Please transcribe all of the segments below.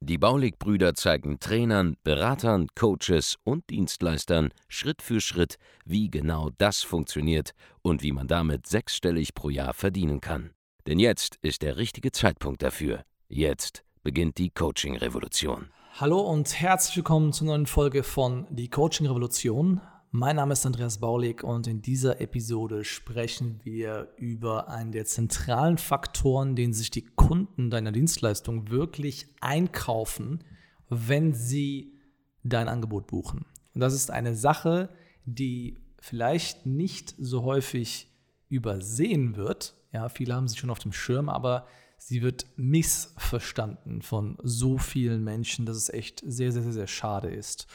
Die Baulig-Brüder zeigen Trainern, Beratern, Coaches und Dienstleistern Schritt für Schritt, wie genau das funktioniert und wie man damit sechsstellig pro Jahr verdienen kann. Denn jetzt ist der richtige Zeitpunkt dafür. Jetzt beginnt die Coaching-Revolution. Hallo und herzlich willkommen zur neuen Folge von Die Coaching Revolution. Mein Name ist Andreas Baulig und in dieser Episode sprechen wir über einen der zentralen Faktoren, den sich die Kunden deiner Dienstleistung wirklich einkaufen, wenn sie dein Angebot buchen. Und das ist eine Sache, die vielleicht nicht so häufig übersehen wird. Ja, viele haben sie schon auf dem Schirm, aber sie wird missverstanden von so vielen Menschen, dass es echt sehr, sehr, sehr, sehr schade ist.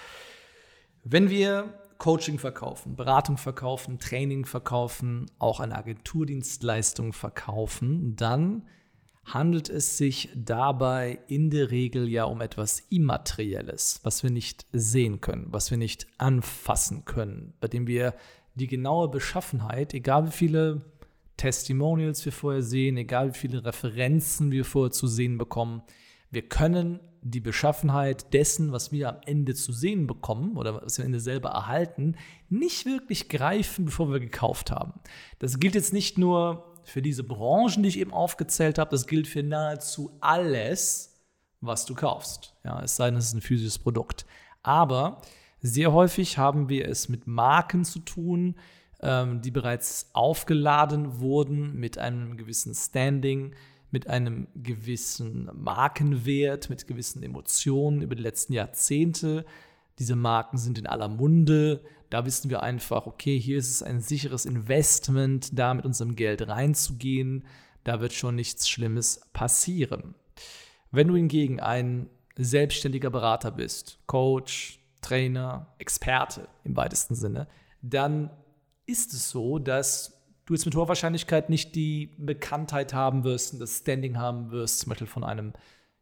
Wenn wir Coaching verkaufen, Beratung verkaufen, Training verkaufen, auch eine Agenturdienstleistung verkaufen, dann handelt es sich dabei in der Regel ja um etwas Immaterielles, was wir nicht sehen können, was wir nicht anfassen können, bei dem wir die genaue Beschaffenheit, egal wie viele Testimonials wir vorher sehen, egal wie viele Referenzen wir vorher zu sehen bekommen, wir können die Beschaffenheit dessen, was wir am Ende zu sehen bekommen oder was wir am Ende selber erhalten, nicht wirklich greifen, bevor wir gekauft haben. Das gilt jetzt nicht nur für diese Branchen, die ich eben aufgezählt habe, das gilt für nahezu alles, was du kaufst. Ja, es sei denn, es ist ein physisches Produkt. Aber sehr häufig haben wir es mit Marken zu tun, ähm, die bereits aufgeladen wurden mit einem gewissen Standing, mit einem gewissen Markenwert, mit gewissen Emotionen über die letzten Jahrzehnte. Diese Marken sind in aller Munde. Da wissen wir einfach, okay, hier ist es ein sicheres Investment, da mit unserem Geld reinzugehen. Da wird schon nichts Schlimmes passieren. Wenn du hingegen ein selbstständiger Berater bist, Coach, Trainer, Experte im weitesten Sinne, dann ist es so, dass du jetzt mit hoher Wahrscheinlichkeit nicht die Bekanntheit haben wirst und das Standing haben wirst, zum Beispiel von einem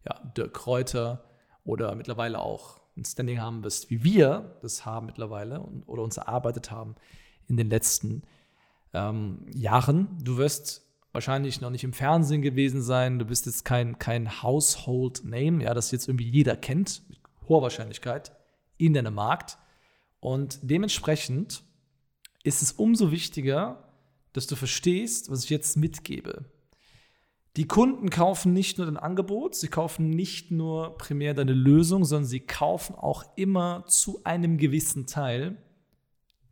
ja, Dirk Kräuter oder mittlerweile auch ein Standing haben wirst, wie wir das haben mittlerweile und, oder uns erarbeitet haben in den letzten ähm, Jahren. Du wirst wahrscheinlich noch nicht im Fernsehen gewesen sein, du bist jetzt kein, kein Household Name, ja, das jetzt irgendwie jeder kennt, mit hoher Wahrscheinlichkeit in deinem Markt. Und dementsprechend ist es umso wichtiger, dass du verstehst, was ich jetzt mitgebe. Die Kunden kaufen nicht nur dein Angebot, sie kaufen nicht nur primär deine Lösung, sondern sie kaufen auch immer zu einem gewissen Teil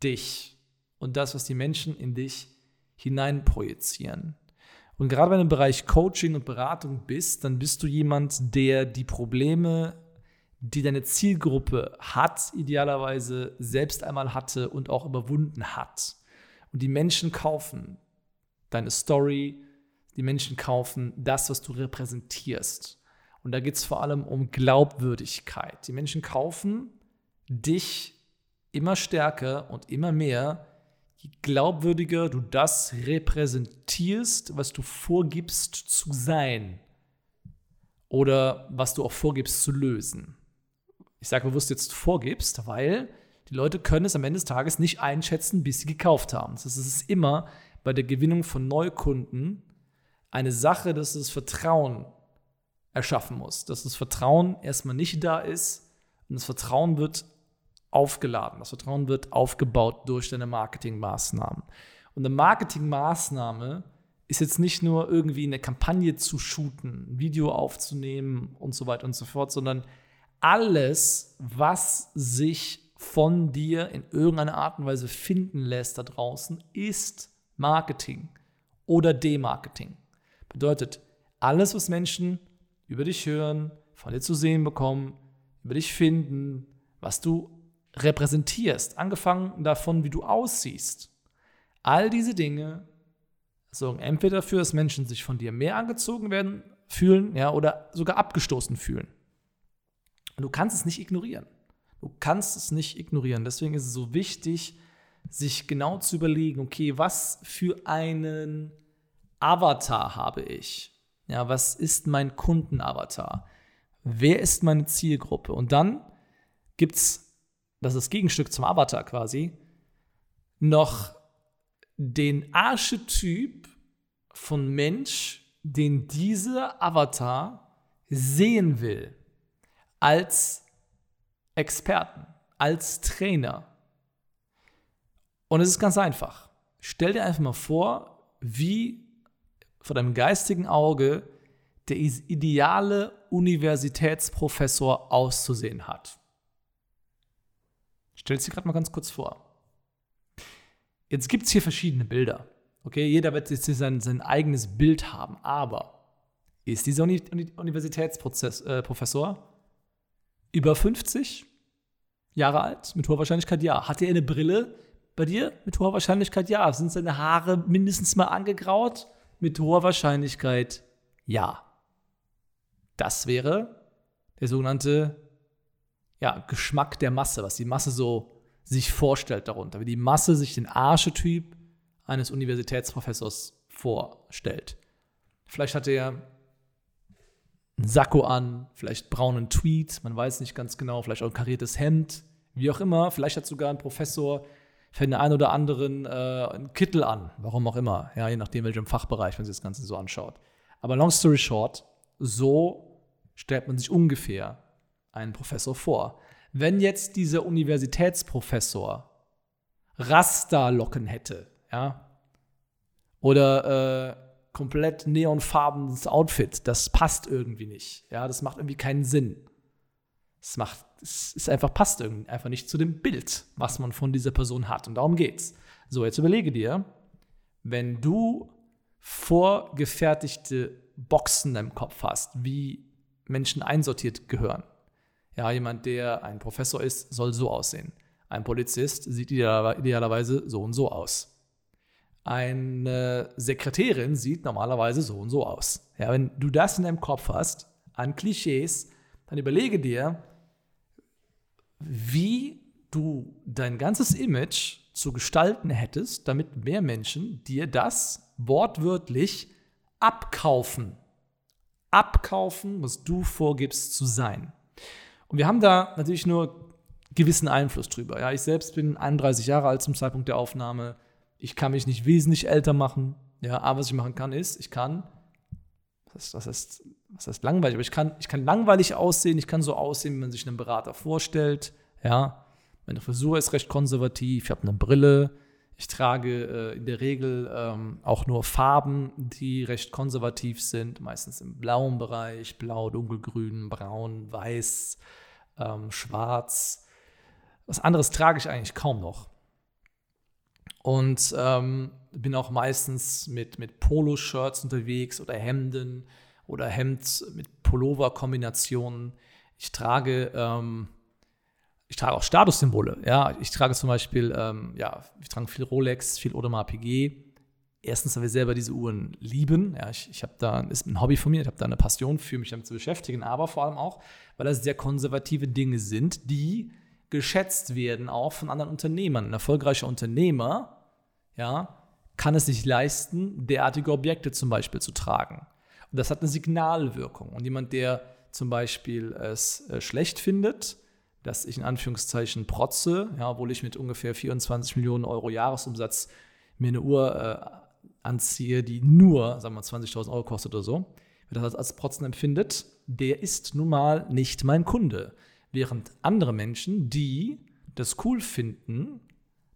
dich und das, was die Menschen in dich hineinprojizieren. Und gerade wenn du im Bereich Coaching und Beratung bist, dann bist du jemand, der die Probleme, die deine Zielgruppe hat, idealerweise selbst einmal hatte und auch überwunden hat. Und die Menschen kaufen deine Story, die Menschen kaufen das, was du repräsentierst. Und da geht es vor allem um Glaubwürdigkeit. Die Menschen kaufen dich immer stärker und immer mehr, je glaubwürdiger du das repräsentierst, was du vorgibst zu sein oder was du auch vorgibst zu lösen. Ich sage bewusst jetzt vorgibst, weil die Leute können es am Ende des Tages nicht einschätzen, bis sie gekauft haben. Das ist immer bei der Gewinnung von Neukunden eine Sache, dass das Vertrauen erschaffen muss. Dass das Vertrauen erstmal nicht da ist und das Vertrauen wird aufgeladen. Das Vertrauen wird aufgebaut durch deine Marketingmaßnahmen. Und eine Marketingmaßnahme ist jetzt nicht nur irgendwie eine Kampagne zu shooten, ein Video aufzunehmen und so weiter und so fort, sondern alles, was sich von dir in irgendeiner Art und Weise finden lässt da draußen, ist Marketing oder Demarketing. Bedeutet, alles, was Menschen über dich hören, von dir zu sehen bekommen, über dich finden, was du repräsentierst, angefangen davon, wie du aussiehst. All diese Dinge sorgen entweder dafür, dass Menschen sich von dir mehr angezogen werden, fühlen, ja, oder sogar abgestoßen fühlen. Und du kannst es nicht ignorieren. Du kannst es nicht ignorieren. Deswegen ist es so wichtig, sich genau zu überlegen, okay, was für einen Avatar habe ich? Ja, was ist mein Kundenavatar? Wer ist meine Zielgruppe? Und dann gibt es, das ist das Gegenstück zum Avatar quasi, noch den Archetyp von Mensch, den dieser Avatar sehen will, als Experten, als Trainer. Und es ist ganz einfach. Stell dir einfach mal vor, wie vor deinem geistigen Auge der ideale Universitätsprofessor auszusehen hat. Stell es dir gerade mal ganz kurz vor. Jetzt gibt es hier verschiedene Bilder. Okay, jeder wird jetzt sein, sein eigenes Bild haben, aber ist dieser Uni Universitätsprofessor äh, über 50 Jahre alt? Mit hoher Wahrscheinlichkeit ja. Hat er eine Brille? Bei dir? Mit hoher Wahrscheinlichkeit ja. Sind seine Haare mindestens mal angegraut? Mit hoher Wahrscheinlichkeit ja. Das wäre der sogenannte ja, Geschmack der Masse, was die Masse so sich vorstellt darunter, wie die Masse sich den Archetyp eines Universitätsprofessors vorstellt. Vielleicht hat er einen Sakko an, vielleicht braunen Tweet, man weiß nicht ganz genau, vielleicht auch ein kariertes Hemd, wie auch immer. Vielleicht hat sogar ein Professor für den einen oder anderen äh, einen Kittel an, warum auch immer, ja, je nachdem, welchem Fachbereich man sich das Ganze so anschaut. Aber long story short, so stellt man sich ungefähr einen Professor vor. Wenn jetzt dieser Universitätsprofessor Rasta-Locken hätte, ja, oder äh, komplett neonfarbenes Outfit, das passt irgendwie nicht, ja, das macht irgendwie keinen Sinn. Es macht, es ist einfach, passt irgendwie einfach nicht zu dem Bild, was man von dieser Person hat. Und darum geht's. So, jetzt überlege dir, wenn du vorgefertigte Boxen im Kopf hast, wie Menschen einsortiert gehören, ja, jemand, der ein Professor ist, soll so aussehen. Ein Polizist sieht idealerweise so und so aus. Eine Sekretärin sieht normalerweise so und so aus. Ja, wenn du das in deinem Kopf hast, an Klischees, dann überlege dir, wie du dein ganzes Image zu gestalten hättest, damit mehr Menschen dir das wortwörtlich abkaufen. Abkaufen, was du vorgibst zu sein. Und wir haben da natürlich nur gewissen Einfluss drüber. Ja, ich selbst bin 31 Jahre alt zum Zeitpunkt der Aufnahme. Ich kann mich nicht wesentlich älter machen. Ja, aber was ich machen kann, ist, ich kann, was, was, heißt, was heißt langweilig, aber ich kann, ich kann langweilig aussehen, ich kann so aussehen, wie man sich einen Berater vorstellt. Ja, meine Frisur ist recht konservativ, ich habe eine Brille, ich trage äh, in der Regel ähm, auch nur Farben, die recht konservativ sind, meistens im blauen Bereich, blau, dunkelgrün, braun, weiß, ähm, schwarz. Was anderes trage ich eigentlich kaum noch. Und ähm, bin auch meistens mit, mit Poloshirts unterwegs oder Hemden oder Hemd mit Pullover-Kombinationen. Ich trage, ähm, ich trage auch Statussymbole. Ja, ich trage zum Beispiel, ähm, ja, ich trage viel Rolex, viel Audemars PG. Erstens, weil wir selber diese Uhren lieben. Ja, ich, ich habe da, ist ein Hobby von mir, ich habe da eine Passion für mich damit zu beschäftigen, aber vor allem auch, weil das sehr konservative Dinge sind, die geschätzt werden auch von anderen Unternehmern. Ein erfolgreicher Unternehmer, ja, kann es sich leisten, derartige Objekte zum Beispiel zu tragen. Und das hat eine Signalwirkung. Und jemand, der zum Beispiel es äh, schlecht findet, dass ich in Anführungszeichen protze, ja, obwohl ich mit ungefähr 24 Millionen Euro Jahresumsatz mir eine Uhr äh, anziehe, die nur, sagen wir 20.000 Euro kostet oder so, wer das als Protzen empfindet, der ist nun mal nicht mein Kunde. Während andere Menschen, die das cool finden,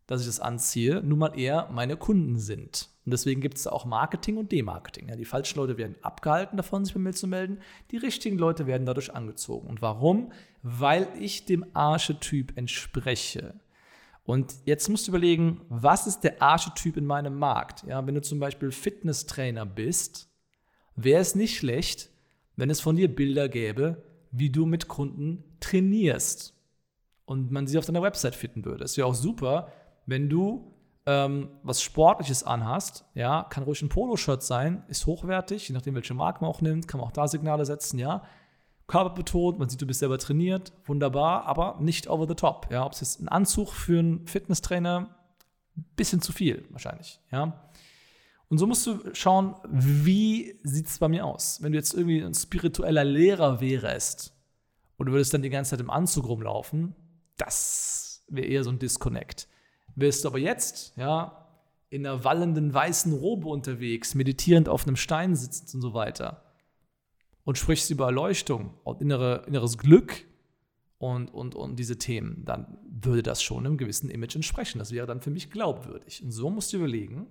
dass ich das anziehe, nun mal eher meine Kunden sind. Und deswegen gibt es auch Marketing und Demarketing. Ja, die falschen Leute werden abgehalten davon, sich bei mir zu melden. Die richtigen Leute werden dadurch angezogen. Und warum? Weil ich dem Archetyp entspreche. Und jetzt musst du überlegen, was ist der Archetyp in meinem Markt? Ja, wenn du zum Beispiel Fitnesstrainer bist, wäre es nicht schlecht, wenn es von dir Bilder gäbe, wie du mit Kunden trainierst und man sie auf deiner Website finden würde. Es wäre auch super, wenn du ähm, was Sportliches anhast, ja, kann ruhig ein Poloshirt sein, ist hochwertig, je nachdem, welche Marke man auch nimmt, kann man auch da Signale setzen, ja. Körperbetont, man sieht, du bist selber trainiert, wunderbar, aber nicht over the top. Ja, ob es jetzt ein Anzug für einen Fitnesstrainer Bisschen zu viel wahrscheinlich, ja. Und so musst du schauen, wie sieht es bei mir aus? Wenn du jetzt irgendwie ein spiritueller Lehrer wärst und du würdest dann die ganze Zeit im Anzug rumlaufen, das wäre eher so ein Disconnect. Wirst du aber jetzt, ja, in einer wallenden weißen Robe unterwegs, meditierend auf einem Stein sitzend und so weiter und sprichst über Erleuchtung und innere, inneres Glück und, und, und diese Themen, dann würde das schon einem gewissen Image entsprechen. Das wäre dann für mich glaubwürdig. Und so musst du überlegen,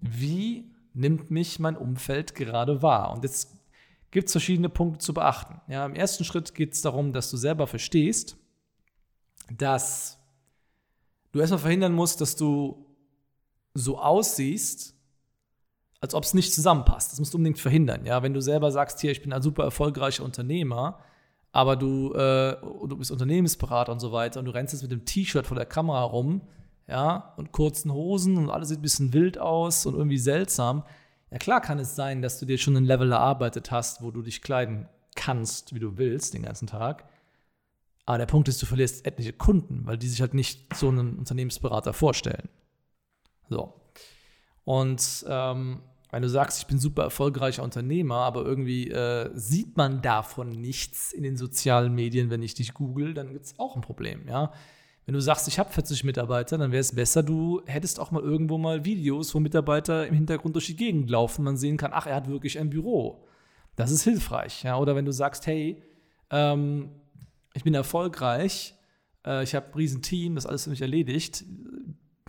wie nimmt mich mein Umfeld gerade wahr? Und jetzt gibt es verschiedene Punkte zu beachten. Ja, Im ersten Schritt geht es darum, dass du selber verstehst, dass du erstmal verhindern musst, dass du so aussiehst, als ob es nicht zusammenpasst. Das musst du unbedingt verhindern. Ja? Wenn du selber sagst, hier, ich bin ein super erfolgreicher Unternehmer, aber du, äh, du bist Unternehmensberater und so weiter und du rennst jetzt mit dem T-Shirt vor der Kamera rum, ja, und kurzen Hosen und alles sieht ein bisschen wild aus und irgendwie seltsam. Ja, klar kann es sein, dass du dir schon ein Level erarbeitet hast, wo du dich kleiden kannst, wie du willst, den ganzen Tag. Aber der Punkt ist, du verlierst etliche Kunden, weil die sich halt nicht so einen Unternehmensberater vorstellen. So. Und ähm, wenn du sagst, ich bin super erfolgreicher Unternehmer, aber irgendwie äh, sieht man davon nichts in den sozialen Medien, wenn ich dich google, dann gibt es auch ein Problem, ja. Wenn du sagst, ich habe 40 Mitarbeiter, dann wäre es besser, du hättest auch mal irgendwo mal Videos, wo Mitarbeiter im Hintergrund durch die Gegend laufen, man sehen kann, ach, er hat wirklich ein Büro. Das ist hilfreich, ja. Oder wenn du sagst, hey, ähm, ich bin erfolgreich, äh, ich habe ein riesen Team, das alles für mich erledigt,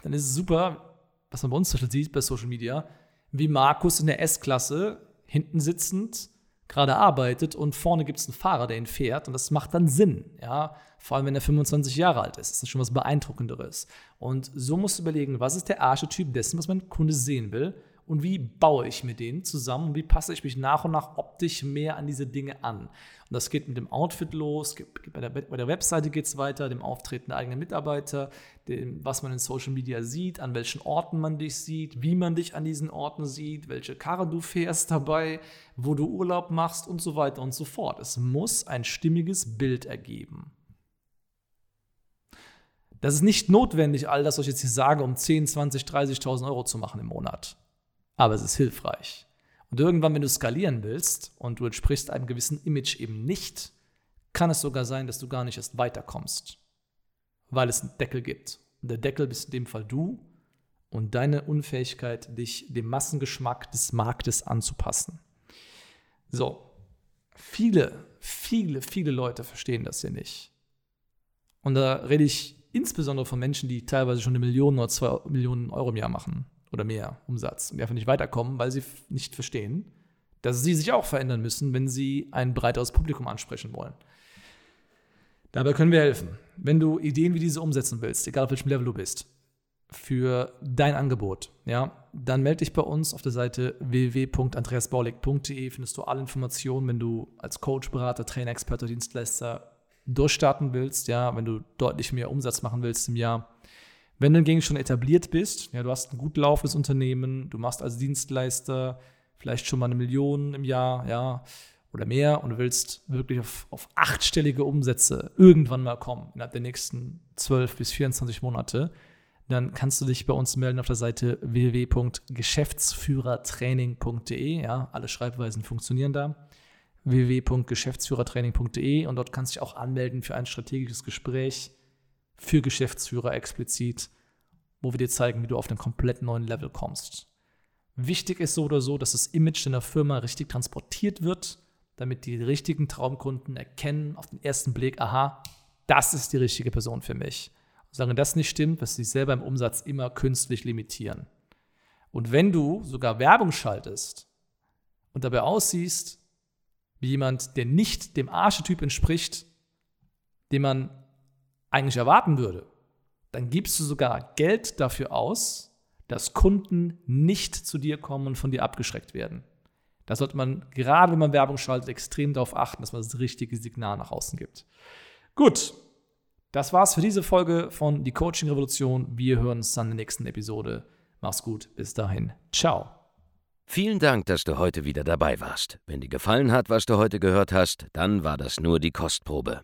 dann ist es super, was man bei uns zum Beispiel sieht bei Social Media, wie Markus in der S-Klasse hinten sitzend gerade arbeitet und vorne gibt es einen Fahrer, der ihn fährt und das macht dann Sinn, ja, vor allem wenn er 25 Jahre alt ist, das ist schon was Beeindruckenderes. Und so musst du überlegen, was ist der Archetyp dessen, was mein Kunde sehen will und wie baue ich mir den zusammen und wie passe ich mich nach und nach optisch mehr an diese Dinge an. Und das geht mit dem Outfit los, bei der, bei der Webseite geht es weiter, dem Auftreten der eigenen Mitarbeiter, dem, was man in Social Media sieht, an welchen Orten man dich sieht, wie man dich an diesen Orten sieht, welche Karre du fährst dabei, wo du Urlaub machst und so weiter und so fort. Es muss ein stimmiges Bild ergeben. Das ist nicht notwendig, all das, was ich jetzt hier sage, um 10, 20, 30.000 Euro zu machen im Monat aber es ist hilfreich. Und irgendwann, wenn du skalieren willst und du entsprichst einem gewissen Image eben nicht, kann es sogar sein, dass du gar nicht erst weiterkommst, weil es einen Deckel gibt. Und der Deckel bist in dem Fall du und deine Unfähigkeit, dich dem Massengeschmack des Marktes anzupassen. So, viele, viele, viele Leute verstehen das hier nicht. Und da rede ich insbesondere von Menschen, die teilweise schon eine Million oder zwei Millionen Euro im Jahr machen oder mehr Umsatz und einfach nicht weiterkommen, weil sie nicht verstehen, dass sie sich auch verändern müssen, wenn sie ein breiteres Publikum ansprechen wollen. Dabei können wir helfen. Wenn du Ideen wie diese umsetzen willst, egal auf welchem Level du bist, für dein Angebot, ja, dann melde dich bei uns auf der Seite www.andreasbaulig.de. Findest du alle Informationen, wenn du als Coach, Berater, Trainer, Experte, Dienstleister durchstarten willst, ja, wenn du deutlich mehr Umsatz machen willst im Jahr wenn du hingegen schon etabliert bist, ja, du hast ein gut laufendes Unternehmen, du machst als Dienstleister vielleicht schon mal eine Million im Jahr, ja, oder mehr und du willst wirklich auf, auf achtstellige Umsätze irgendwann mal kommen, innerhalb der nächsten 12 bis 24 Monate, dann kannst du dich bei uns melden auf der Seite www.geschäftsführertraining.de. Ja, alle Schreibweisen funktionieren da. www.geschäftsführertraining.de und dort kannst du dich auch anmelden für ein strategisches Gespräch für Geschäftsführer explizit, wo wir dir zeigen, wie du auf einen komplett neuen Level kommst. Wichtig ist so oder so, dass das Image deiner Firma richtig transportiert wird, damit die richtigen Traumkunden erkennen auf den ersten Blick, aha, das ist die richtige Person für mich. Und solange das nicht stimmt, wirst du dich selber im Umsatz immer künstlich limitieren. Und wenn du sogar Werbung schaltest und dabei aussiehst wie jemand, der nicht dem Archetyp entspricht, den man eigentlich erwarten würde, dann gibst du sogar Geld dafür aus, dass Kunden nicht zu dir kommen und von dir abgeschreckt werden. Da sollte man, gerade wenn man Werbung schaltet, extrem darauf achten, dass man das richtige Signal nach außen gibt. Gut, das war's für diese Folge von Die Coaching Revolution. Wir hören uns dann in der nächsten Episode. Mach's gut, bis dahin. Ciao. Vielen Dank, dass du heute wieder dabei warst. Wenn dir gefallen hat, was du heute gehört hast, dann war das nur die Kostprobe.